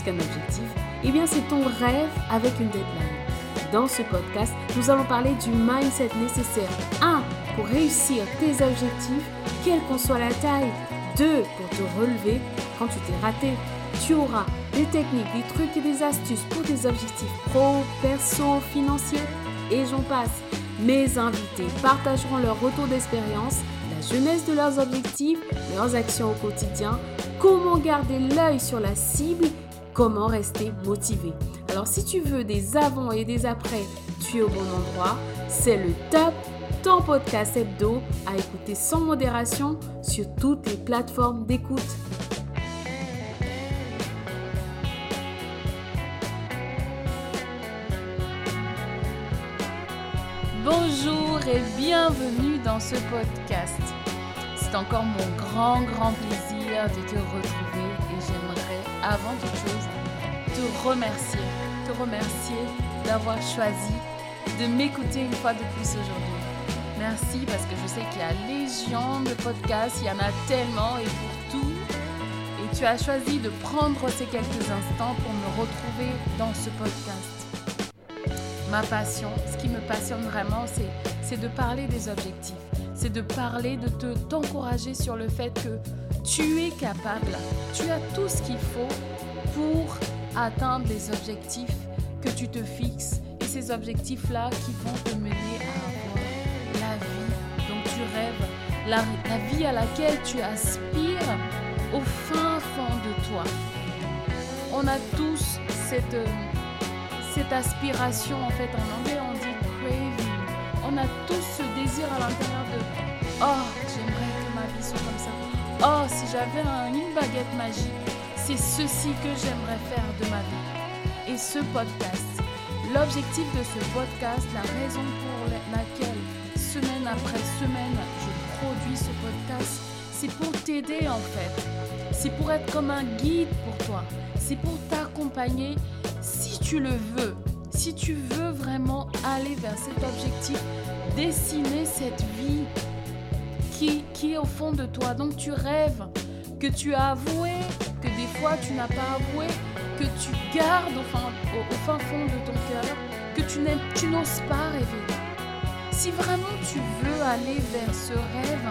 Qu'est-ce qu'un objectif Eh bien, c'est ton rêve avec une deadline. Dans ce podcast, nous allons parler du mindset nécessaire 1 pour réussir tes objectifs, quelle qu'en soit la taille. 2 pour te relever quand tu t'es raté. Tu auras des techniques, des trucs et des astuces pour tes objectifs pro, perso, financiers et j'en passe. Mes invités partageront leur retour d'expérience, la jeunesse de leurs objectifs, leurs actions au quotidien, comment garder l'œil sur la cible, comment rester motivé. Alors si tu veux des avant et des après, tu es au bon endroit. C'est le top, ton podcast hebdo à écouter sans modération sur toutes les plateformes d'écoute. Bonjour et bienvenue dans ce podcast. C'est encore mon grand, grand plaisir de te retrouver et j'aimerais, avant toute chose, te remercier. Te remercier d'avoir choisi de m'écouter une fois de plus aujourd'hui. Merci parce que je sais qu'il y a légion de podcasts, il y en a tellement et pour tout. Et tu as choisi de prendre ces quelques instants pour me retrouver dans ce podcast ma passion, ce qui me passionne vraiment, c'est de parler des objectifs. C'est de parler, de te t'encourager sur le fait que tu es capable, tu as tout ce qu'il faut pour atteindre les objectifs que tu te fixes. Et ces objectifs-là qui vont te mener à avoir la vie dont tu rêves, la, vie à laquelle tu aspires au fin fond de toi. On a tous cette cette aspiration, en fait, en anglais, on dit craving. On a tous à l'intérieur de Oh, j'aimerais que ma vie soit comme ça. Oh, si j'avais une baguette magique, c'est ceci que j'aimerais faire de ma vie. Et ce podcast, l'objectif de ce podcast, la raison pour laquelle, semaine après semaine, je produis ce podcast, c'est pour t'aider en fait. C'est pour être comme un guide pour toi. C'est pour t'accompagner si tu le veux, si tu veux vraiment aller vers cet objectif, dessiner cette vie qui, est au fond de toi. Donc tu rêves, que tu as avoué, que des fois tu n'as pas avoué, que tu gardes au fin, fond de ton cœur, que tu, tu n'oses pas rêver. Si vraiment tu veux aller vers ce rêve,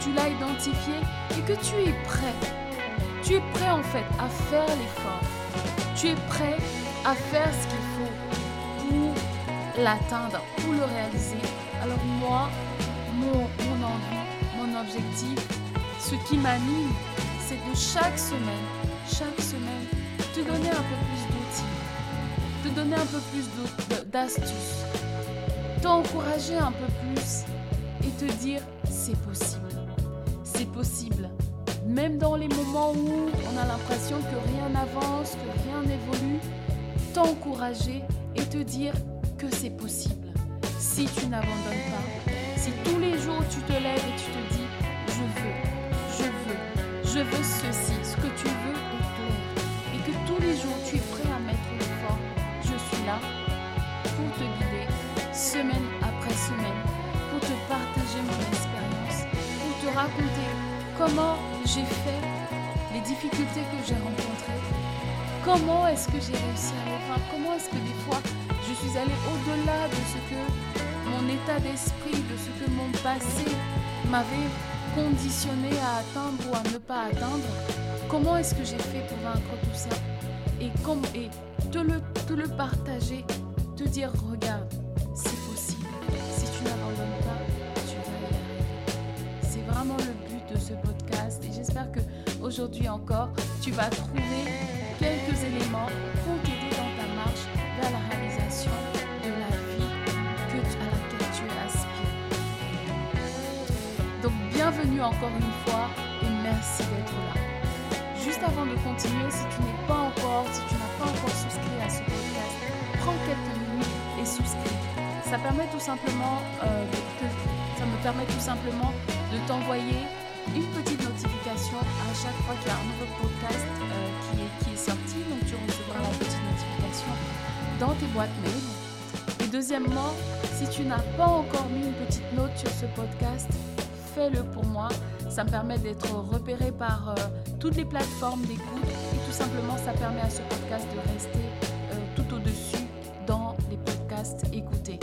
tu l'as identifié et que tu es prêt. Tu es prêt en fait à faire l'effort tu es prêt à faire ce qu'il l'atteindre, pour le réaliser. Alors moi, mon, mon envie, mon objectif, ce qui m'anime, c'est de chaque semaine, chaque semaine, te donner un peu plus d'outils, te donner un peu plus d'astuces, t'encourager un peu plus et te dire c'est possible. C'est possible même dans les moments où on a l'impression que rien n'avance, que rien n'évolue, t'encourager et te dire c'est possible. Si tu n'abandonnes pas, si tous les jours tu te lèves et tu te dis je veux, je veux, je veux ceci, ce que tu veux est clair, et que tous les jours tu es prêt à mettre l'effort, je suis là pour te guider semaine après semaine, pour te partager mon expérience, pour te raconter comment j'ai fait, les difficultés que j'ai rencontrées, comment est-ce que j'ai réussi à les vaincre, comment est-ce que des fois je suis allée au-delà de ce que mon état d'esprit, de ce que mon passé m'avait conditionné à atteindre ou à ne pas atteindre, comment est-ce que j'ai fait pour vaincre tout ça? Et, et te, le, partager, te dire regarde, c'est possible, si tu n'abandonnes pas, tu vas y arriver. C'est vraiment le but de ce podcast j'espère que aujourd'hui encore, tu vas trouver quelques éléments pour bienvenue encore une fois et merci d'être là. Juste avant de continuer, si tu n'es pas encore, si tu n'as pas encore souscrit à ce podcast, prends quelques minutes et souscris. Ça permet tout simplement euh, de, ça me permet tout simplement de t'envoyer une petite notification à chaque fois qu'il y a un nouveau podcast euh, qui, est, qui est sorti. Donc tu recevras la petite notification dans tes boîtes mail. Et deuxièmement, si tu n'as pas encore mis une petite note sur ce podcast, fais-le pour moi. Ça me permet d'être repéré par euh, toutes les plateformes d'écoute et tout simplement ça permet à ce podcast de rester euh, tout au-dessus dans les podcasts écoutés.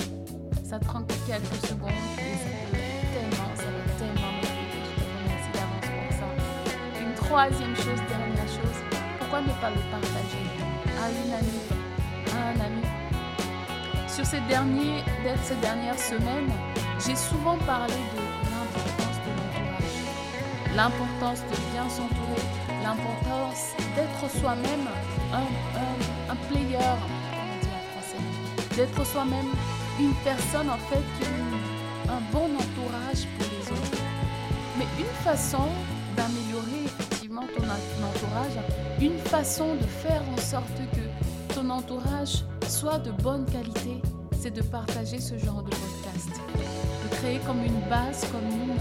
Ça te prend quelques secondes et ça peut tellement, ça va tellement m'aider. Je te remercie d'avance pour ça. Une troisième chose, dernière chose, pourquoi ne pas le partager à une amie, à un ami? Sur ces, derniers, ces dernières semaines, j'ai souvent parlé de l'importance de bien s'entourer, l'importance d'être soi-même un, un, player, en français, d'être soi-même une personne en fait qui a un bon entourage pour les autres. Mais une façon d'améliorer effectivement ton entourage, une façon de faire en sorte que ton entourage soit de bonne qualité, c'est de partager ce genre de podcast créer comme une base commune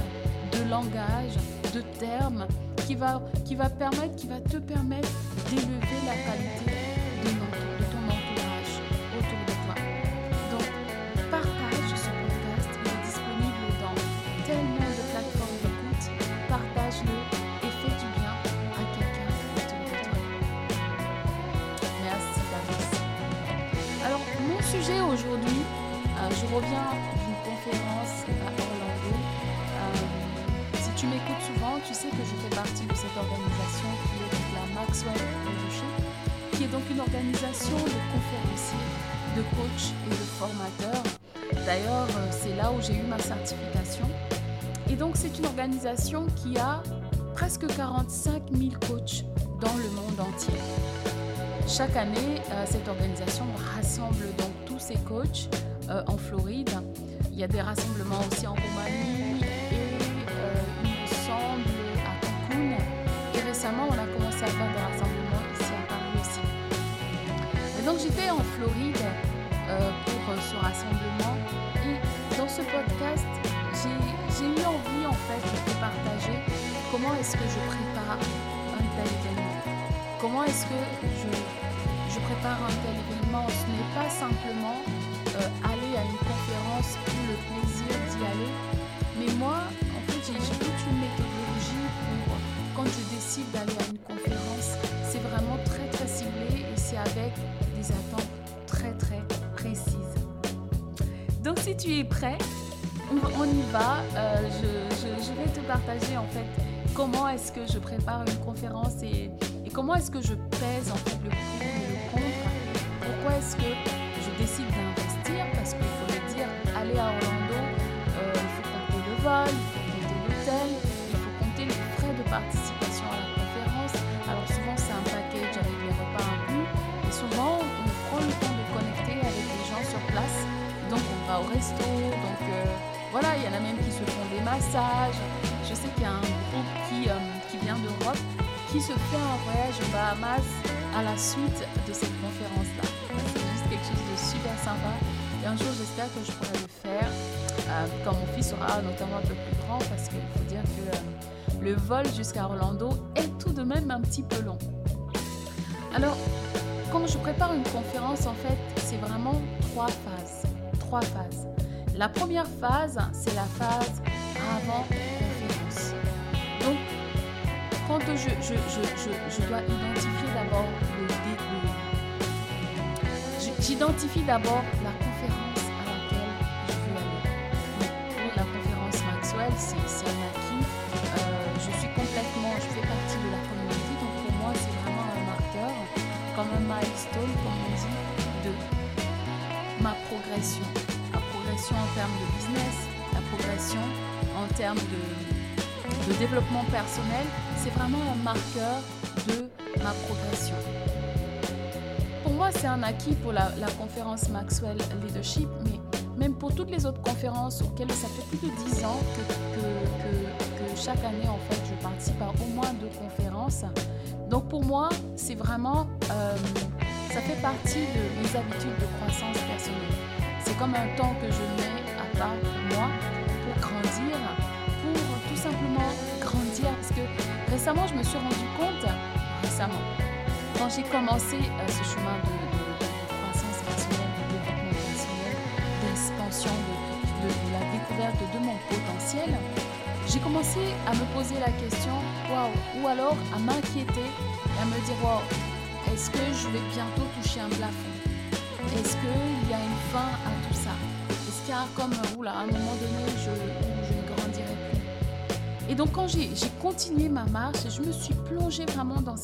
de langage, de termes qui va, qui va permettre, qui va te permettre d'élever la qualité de, de ton entourage autour de toi. Donc, partage ce podcast. Il est disponible dans tellement de plateformes d'écoute. Partage-le et fais du bien à quelqu'un autour de toi. Merci d'avance. Alors, mon sujet aujourd'hui, euh, je reviens que je fais partie de cette organisation qui est la Maxwell Leadership, qui est donc une organisation de conférenciers, de coachs et de formateurs. D'ailleurs, euh, c'est là où j'ai eu ma certification. Et donc, c'est une organisation qui a presque 45 000 coachs dans le monde entier. Chaque année, cette organisation rassemble donc tous ces coachs euh, en Floride. Il y a des rassemblements aussi en Roumanie récemment, on a commencé à faire des rassemblements ici à Paris aussi. Et donc j'étais en Floride euh, pour ce rassemblement et dans ce podcast, j'ai eu envie en fait de partager comment est-ce que je prépare un tel événement. Comment est-ce que je, prépare un tel événement? Ce n'est pas simplement euh, aller à une conférence pour le plaisir d'y aller. Mais moi, en fait, j'ai quand je décide d'aller à une conférence. C'est vraiment très très ciblé et c'est avec des attentes très très précises. Donc si tu es prêt, on, y va. Euh, je, vais te partager en fait comment est-ce que je prépare une conférence et, comment est-ce que je pèse en fait le pour et le contre. Pourquoi est-ce que je décide d'investir? Parce qu'il faut le dire, aller à Orlando, euh, il faut compter le vol, il faut compter l'hôtel, il faut compter les frais de participation au resto, donc euh, voilà, il y en a même qui se font des massages. Je sais qu'il y a un groupe qui, euh, vient d'Europe qui se fait un voyage aux Bahamas à la suite de cette conférence-là. C'est juste quelque chose de super sympa. Et un jour, j'espère que je pourrai le faire euh, quand mon fils sera notamment un peu plus grand parce qu'il faut dire que le vol jusqu'à Orlando est tout de même un petit peu long. Alors, quand je prépare une conférence, en fait, c'est vraiment trois phases. Trois phases. La première phase, c'est la phase avant conférence. Donc, quand je, dois identifier d'abord le début, j'identifie d'abord la conférence à laquelle je veux aller. pour la conférence Maxwell, c'est un acquis. Euh, je suis complètement, je fais partie de la communauté, donc pour moi c'est vraiment un marqueur, comme un milestone, comme ma progression. Ma progression en termes de business, la progression en termes de, développement personnel, c'est vraiment un marqueur de ma progression moi, c'est un acquis pour la, conférence Maxwell Leadership, mais même pour toutes les autres conférences auxquelles ça fait plus de 10 ans que, que, chaque année, en fait, je participe à au moins deux conférences. Donc pour moi, c'est vraiment, euh, ça fait partie de mes habitudes de croissance personnelle. C'est comme un temps que je mets à part moi, pour grandir, pour tout simplement grandir. Parce que récemment, je me suis rendu compte, récemment, quand j'ai commencé euh, ce chemin de, croissance personnelle, de développement personnel, d'expansion, de, la découverte de mon potentiel, j'ai commencé à me poser la question, waouh, ou alors à m'inquiéter à me dire, waouh, est-ce que je vais bientôt toucher un plafond? Est-ce qu'il y a une fin à tout ça? Est-ce qu'il y a comme, oula, à un moment donné, je, je ne grandirai plus? Et donc quand j'ai continué ma marche, je me suis plongée vraiment dans,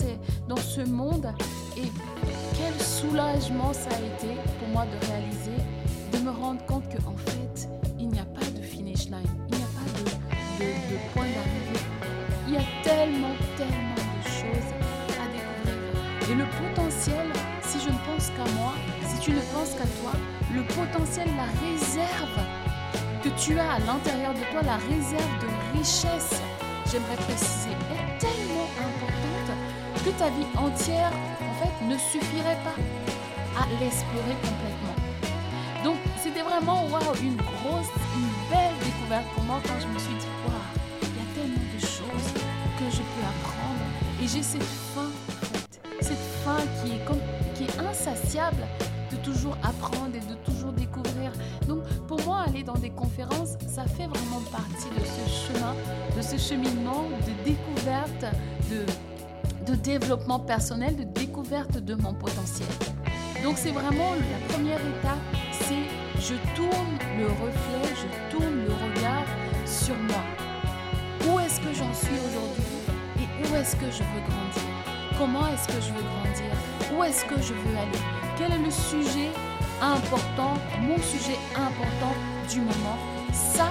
dans ce monde. Et quel soulagement ça a été pour moi de réaliser, de me rendre compte qu'en fait, tu ne penses qu'à toi, le potentiel, la réserve que tu as à l'intérieur de toi, la réserve de richesse, j'aimerais préciser, est tellement importante que ta vie entière ne suffirait pas à l'explorer complètement. Donc c'était vraiment waouh, une grosse, une belle découverte pour moi quand je me suis dit waouh, il y a tellement de choses que je peux apprendre et j'ai cette faim, cette faim qui est insatiable toujours apprendre et de toujours découvrir. Donc pour moi aller dans des conférences, ça fait vraiment partie de ce chemin, de ce cheminement de découverte, de de développement personnel, de découverte de mon potentiel. Donc c'est vraiment la première étape, c'est je tourne le reflet, je tourne le regard sur moi. Où est-ce que j'en suis aujourd'hui et où est-ce que je veux grandir? Comment est-ce que je veux grandir? Où est-ce que je veux aller? Quel est le sujet important, mon sujet important du moment Ça,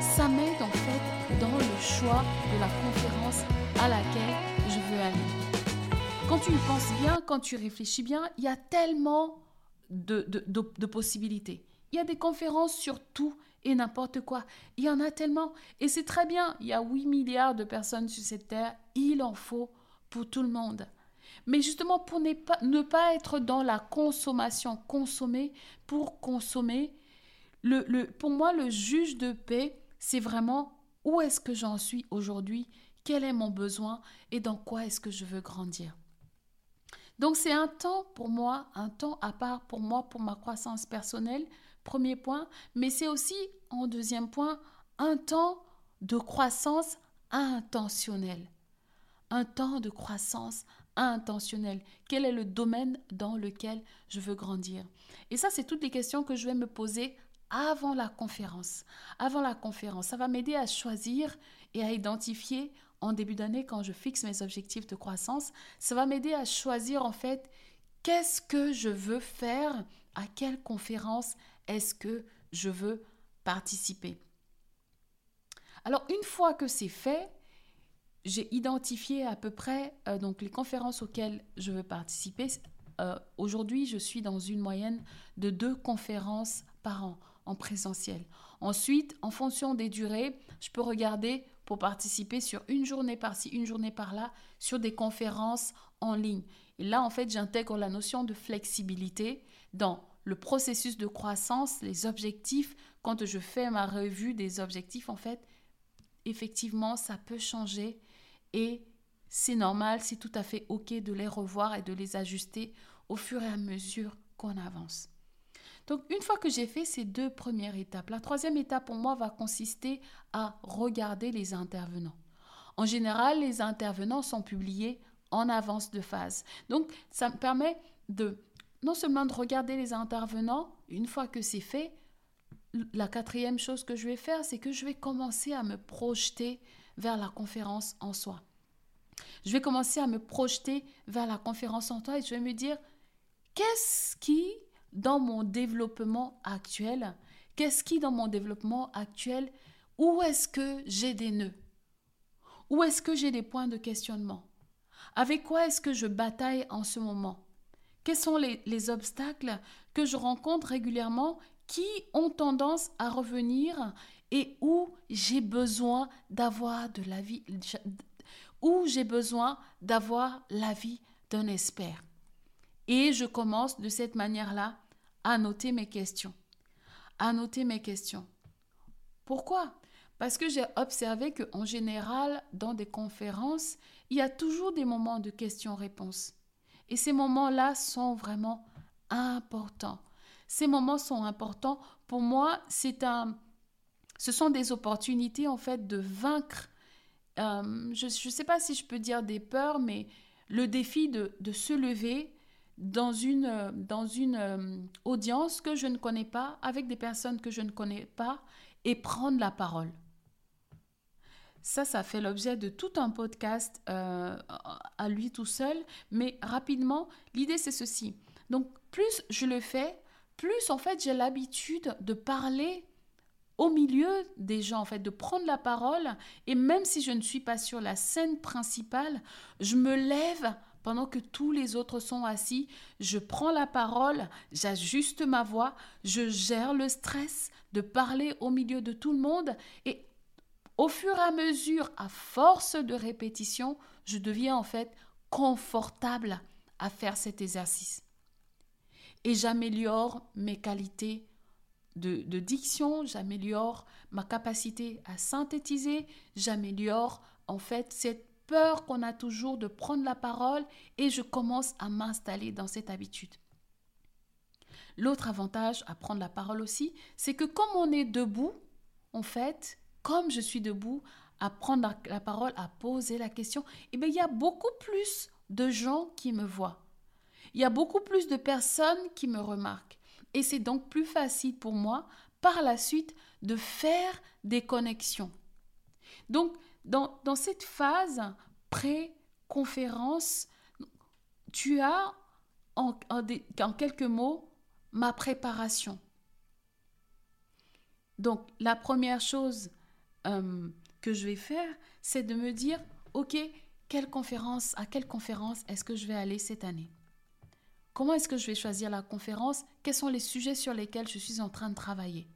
ça m'aide en fait dans le choix de la conférence à laquelle je veux aller. Quand tu y penses bien, quand tu réfléchis bien, il y a tellement de, de, possibilités. Il y a des conférences sur tout et n'importe quoi. Il y en a tellement. Et c'est très bien. Il y a 8 milliards de personnes sur cette terre. Il en faut pour tout le monde. Mais justement, pour ne pas, ne pas être dans la consommation, consommer pour consommer, le, le, pour moi, le juge de paix, c'est vraiment où est-ce que j'en suis aujourd'hui quel est mon besoin et dans quoi est-ce que je veux grandir. Donc c'est un temps pour moi, un temps à part pour moi, pour ma croissance personnelle, premier point, mais c'est aussi, en deuxième point, un temps de croissance intentionnelle. Un temps de croissance intentionnelle. Quel est le domaine dans lequel je veux grandir? Et ça, c'est toutes les questions que je vais me poser avant la conférence. Avant la conférence, ça va m'aider à choisir et à identifier en début d'année, quand je fixe mes objectifs de croissance, ça va m'aider à choisir en fait qu'est-ce que je veux faire, à quelle conférence est-ce que je veux participer. Alors une fois que c'est fait, j'ai identifié à peu près euh, donc les conférences auxquelles je veux participer. Euh, aujourd'hui, je suis dans une moyenne de deux conférences par an en présentiel. Ensuite, en fonction des durées, je peux regarder pour participer sur une journée par-ci, une journée par-là, sur des conférences en ligne. Et là, en fait, j'intègre la notion de flexibilité dans le processus de croissance, les objectifs. Quand je fais ma revue des objectifs, en fait, effectivement, ça peut changer et c'est normal, c'est tout à fait OK de les revoir et de les ajuster au fur et à mesure qu'on avance. Donc une fois que j'ai fait ces deux premières étapes, la troisième étape pour moi va consister à regarder les intervenants. En général, les intervenants sont publiés en avance de phase. Donc ça me permet de non seulement de regarder les intervenants, une fois que c'est fait, la quatrième chose que je vais faire, c'est que je vais commencer à me projeter vers la conférence en soi. Je vais commencer à me projeter vers la conférence en soi et je vais me dire, qu'est-ce qui dans mon développement actuel Qu'est-ce qui, dans mon développement actuel, où est-ce que j'ai des nœuds? Où est-ce que j'ai des points de questionnement? Avec quoi est-ce que je bataille en ce moment? Quels sont les, les obstacles que je rencontre régulièrement qui ont tendance à revenir et où j'ai besoin d'avoir de la vie, où j'ai besoin d'avoir l'avis d'un expert. Et je commence de cette manière-là à noter mes questions. À noter mes questions. Pourquoi? Parce que j'ai observé qu'en général, dans des conférences, il y a toujours des moments de questions-réponses. Et ces moments-là sont vraiment importants. Ces moments sont importants. Pour moi, c'est un, Ce sont des opportunités en fait de vaincre, euh, je ne sais pas si je peux dire des peurs, mais le défi de, se lever dans une, dans une euh, audience que je ne connais pas, avec des personnes que je ne connais pas, et prendre la parole. Ça, ça fait l'objet de tout un podcast euh, à lui tout seul, mais rapidement, l'idée c'est ceci. Donc, plus je le fais, plus en fait j'ai l'habitude de parler au milieu des gens, en fait, de prendre la parole, et même si je ne suis pas sur la scène principale, je me lève pendant que tous les autres sont assis, je prends la parole, j'ajuste ma voix, je gère le stress de parler au milieu de tout le monde. Et au fur et à mesure, à force de répétition, je deviens en fait confortable à faire cet exercice. Et j'améliore mes qualités de, diction, j'améliore ma capacité à synthétiser, j'améliore en fait cette peur qu'on a toujours de prendre la parole et je commence à m'installer dans cette habitude. L'autre avantage à prendre la parole aussi, c'est que comme on est debout, en fait, comme je suis debout, à prendre la, parole, à poser la question, eh bien, il y a beaucoup plus de gens qui me voient. Il y a beaucoup plus de personnes qui me remarquent. Et c'est donc plus facile pour moi, par la suite, de faire des connexions. Donc, dans, cette phase pré-conférence, tu as en, quelques mots ma préparation. Donc la première chose euh, que je vais faire, c'est de me dire, OK, quelle conférence, à quelle conférence est-ce que je vais aller cette année? Comment est-ce que je vais choisir la conférence? Quels sont les sujets sur lesquels je suis en train de travailler?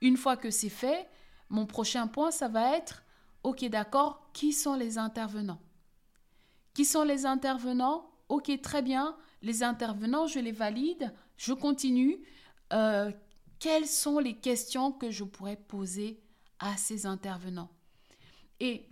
Une fois que c'est fait, mon prochain point, ça va être Ok, d'accord, qui sont les intervenants? Qui sont les intervenants? Ok, très bien, les intervenants, je les valide, je continue. Euh, quelles sont les questions que je pourrais poser à ces intervenants? Et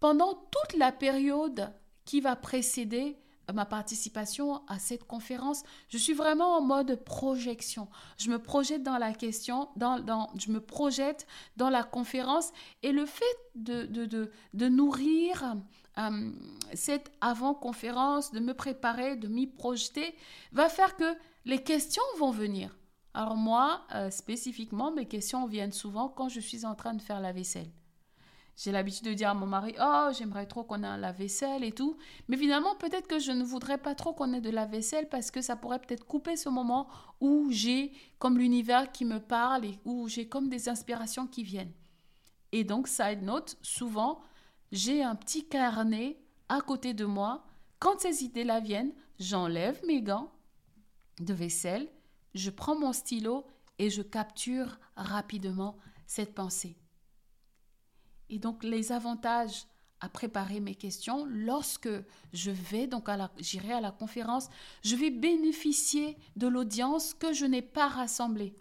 pendant toute la période qui va précéder ma participation à cette conférence, je suis vraiment en mode projection. Je me projette dans la question, dans, je me projette dans la conférence et le fait de, de, de, nourrir euh, cette avant-conférence, de me préparer, de m'y projeter, va faire que les questions vont venir. Alors moi, euh, spécifiquement, mes questions viennent souvent quand je suis en train de faire la vaisselle. J'ai l'habitude de dire à mon mari, oh, j'aimerais trop qu'on ait un lave-vaisselle et tout. Mais finalement, peut-être que je ne voudrais pas trop qu'on ait de la vaisselle parce que ça pourrait peut-être couper ce moment où j'ai comme l'univers qui me parle et où j'ai comme des inspirations qui viennent. Et donc, side note, souvent, j'ai un petit carnet à côté de moi. Quand ces idées-là viennent, j'enlève mes gants de vaisselle, je prends mon stylo et je capture rapidement cette pensée. Et donc les avantages à préparer mes questions, lorsque je vais donc j'irai à la conférence, je vais bénéficier de l'audience que je n'ai pas rassemblée.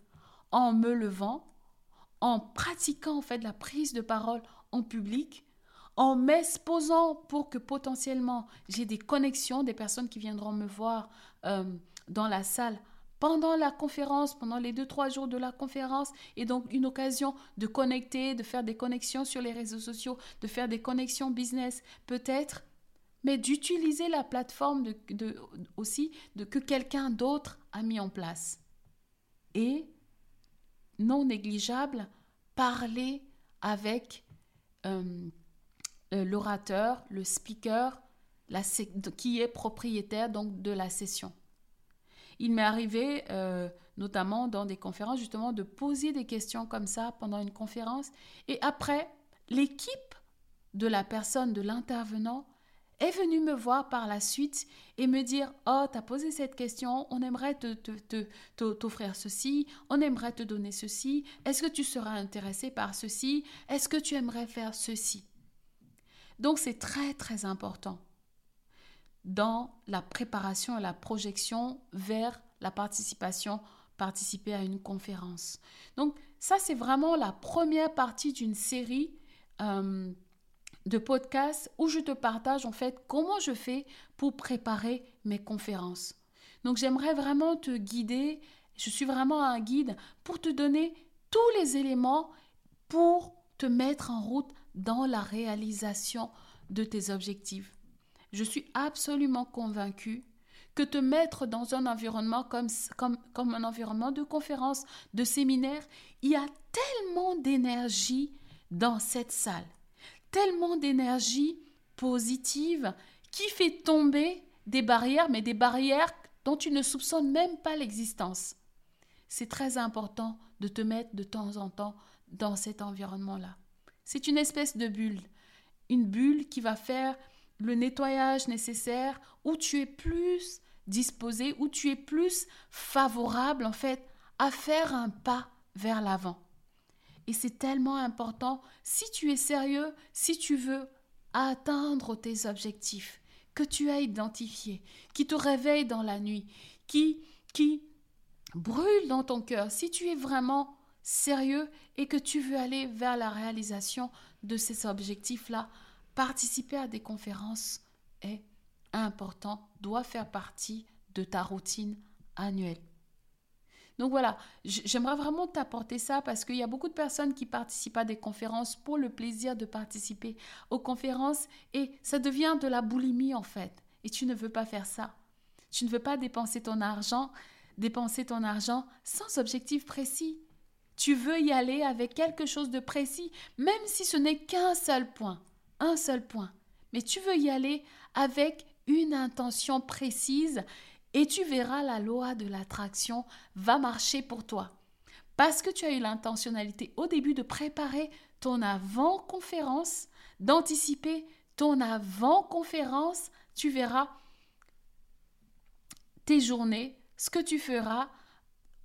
En me levant, en pratiquant en fait la prise de parole en public, en m'exposant pour que potentiellement j'ai des connexions, des personnes qui viendront me voir euh, dans la salle pendant la conférence, pendant les deux, trois jours de la conférence, et donc une occasion de connecter, de faire des connexions sur les réseaux sociaux, de faire des connexions business, peut-être, mais d'utiliser la plateforme aussi que quelqu'un d'autre a mis en place. Et, non négligeable, parler avec euh, euh, l'orateur, le speaker, qui est propriétaire donc de la session. Il m'est arrivé, euh, notamment dans des conférences, justement, de poser des questions comme ça pendant une conférence. Et après, l'équipe de la personne, de l'intervenant, est venue me voir par la suite et me dire Oh, tu as posé cette question, on aimerait t'offrir ceci, on aimerait te donner ceci, est-ce que tu seras intéressé par ceci, est-ce que tu aimerais faire ceci? Donc c'est très très important dans la préparation et la projection vers la participation, participer à une conférence. Donc ça, c'est vraiment la première partie d'une série euh, de podcasts où je te partage en fait comment je fais pour préparer mes conférences. Donc j'aimerais vraiment te guider, je suis vraiment un guide pour te donner tous les éléments pour te mettre en route dans la réalisation de tes objectifs. Je suis absolument convaincue que te mettre dans un environnement comme, comme, comme un environnement de conférence, de séminaire, il y a tellement d'énergie dans cette salle, tellement d'énergie positive qui fait tomber des barrières, mais des barrières dont tu ne soupçonnes même pas l'existence. C'est très important de te mettre de temps en temps dans cet environnement-là. C'est une espèce de bulle, une bulle qui va faire le nettoyage nécessaire où tu es plus disposé, où tu es plus favorable en fait à faire un pas vers l'avant. Et c'est tellement important si tu es sérieux, si tu veux atteindre tes objectifs que tu as identifiés, qui te réveillent dans la nuit, qui qui brûlent dans ton cœur, si tu es vraiment sérieux et que tu veux aller vers la réalisation de ces objectifs-là, participer à des conférences est important, doit faire partie de ta routine annuelle. Donc voilà, j'aimerais vraiment t'apporter ça parce qu'il y a beaucoup de personnes qui participent à des conférences pour le plaisir de participer aux conférences et ça devient de la boulimie en fait. Et tu ne veux pas faire ça. Tu ne veux pas dépenser ton argent, dépenser ton argent sans objectif précis. Tu veux y aller avec quelque chose de précis, même si ce n'est qu'un seul point un seul point. Mais tu veux y aller avec une intention précise et tu verras la loi de l'attraction va marcher pour toi. Parce que tu as eu l'intentionnalité au début de préparer ton avant-conférence, d'anticiper ton avant-conférence, tu verras tes journées, ce que tu feras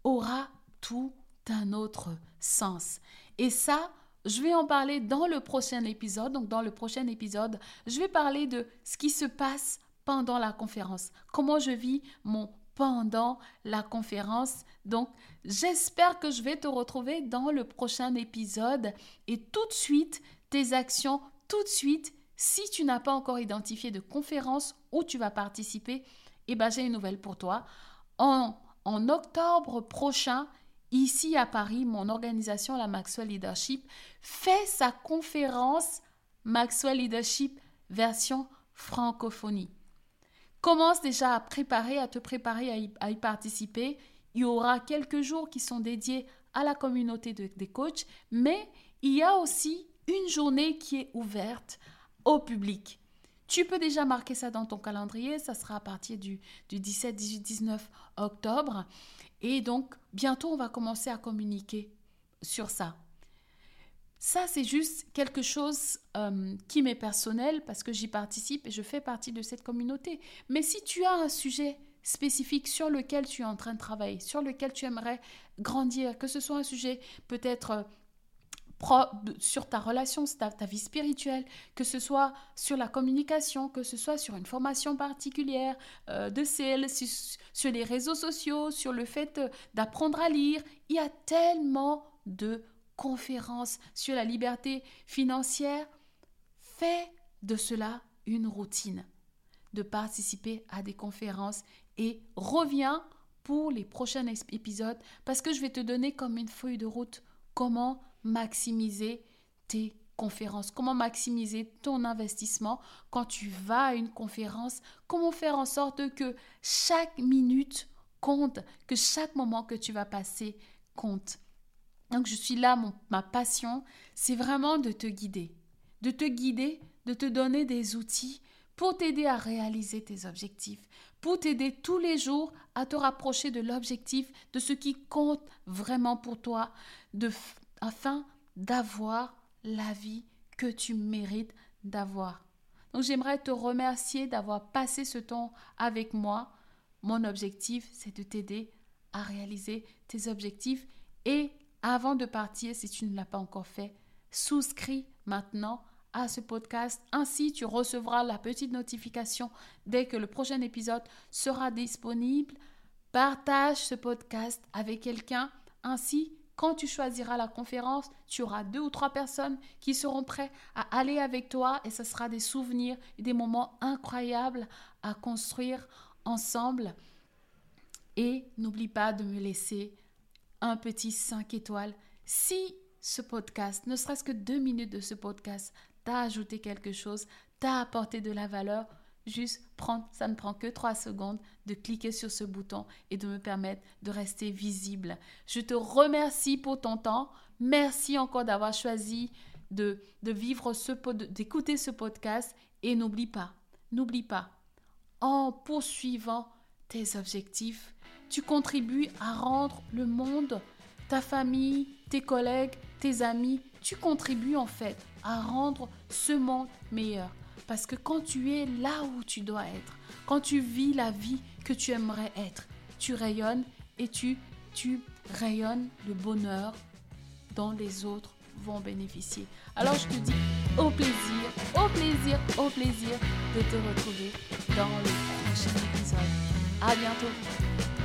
aura tout un autre sens. Et ça, je vais en parler dans le prochain épisode. Donc, dans le prochain épisode, je vais parler de ce qui se passe pendant la conférence. Comment je vis mon pendant la conférence. Donc, j'espère que je vais te retrouver dans le prochain épisode et tout de suite, tes actions, tout de suite, si tu n'as pas encore identifié de conférence où tu vas participer, eh ben, j'ai une nouvelle pour toi. En, en octobre prochain, Ici à Paris, mon organisation, la Maxwell Leadership, fait sa conférence Maxwell Leadership version francophonie. Commence déjà à te préparer à y, participer. Il y aura quelques jours qui sont dédiés à la communauté des coachs, mais il y a aussi une journée qui est ouverte au public. Tu peux déjà marquer ça dans ton calendrier, ça sera à partir du, du 17, 18, 19 octobre. Et donc, bientôt, on va commencer à communiquer sur ça. Ça, c'est juste quelque chose euh, qui m'est personnel parce que j'y participe et je fais partie de cette communauté. Mais si tu as un sujet spécifique sur lequel tu es en train de travailler, sur lequel tu aimerais grandir, que ce soit un sujet peut-être euh, sur ta relation, ta, ta vie spirituelle, que ce soit sur la communication, que ce soit sur une formation particulière euh, de sales, sur, les réseaux sociaux, sur le fait euh, d'apprendre à lire. Il y a tellement de conférences sur la liberté financière. Fais de cela une routine, de participer à des conférences et reviens pour les prochains épisodes parce que je vais te donner comme une feuille de route comment maximiser tes conférences, comment maximiser ton investissement quand tu vas à une conférence, comment faire en sorte que chaque minute compte, que chaque moment que tu vas passer compte? Donc je suis là, ma passion, c'est vraiment de te guider, de te guider, de te donner des outils pour t'aider à réaliser tes objectifs, pour t'aider tous les jours à te rapprocher de l'objectif, de ce qui compte vraiment pour toi, de afin d'avoir la vie que tu mérites d'avoir. Donc j'aimerais te remercier d'avoir passé ce temps avec moi. Mon objectif, c'est de t'aider à réaliser tes objectifs. Et avant de partir, si tu ne l'as pas encore fait, souscris maintenant à ce podcast. Ainsi, tu recevras la petite notification dès que le prochain épisode sera disponible. Partage ce podcast avec quelqu'un. Ainsi, quand tu choisiras la conférence, tu auras deux ou trois personnes qui seront prêtes à aller avec toi et ce sera des souvenirs et des moments incroyables à construire ensemble. Et n'oublie pas de me laisser un petit 5 étoiles si ce podcast, ne serait-ce que deux minutes de ce podcast, t'a ajouté quelque chose, t'a apporté de la valeur, juste prendre, ça ne prend que trois secondes de cliquer sur ce bouton et de me permettre de rester visible. Je te remercie pour ton temps. Merci encore d'avoir choisi de, de vivre ce d'écouter ce podcast et n'oublie pas, n'oublie pas, en poursuivant tes objectifs, tu contribues à rendre le monde, ta famille, tes collègues, tes amis, tu contribues en fait à rendre ce monde meilleur. Parce que quand tu es là où tu dois être, quand tu vis la vie que tu aimerais être, tu rayonnes et tu, tu rayonnes le bonheur dont les autres vont bénéficier. Alors je te dis au plaisir, au plaisir, au plaisir de te retrouver dans le prochain épisode. À bientôt.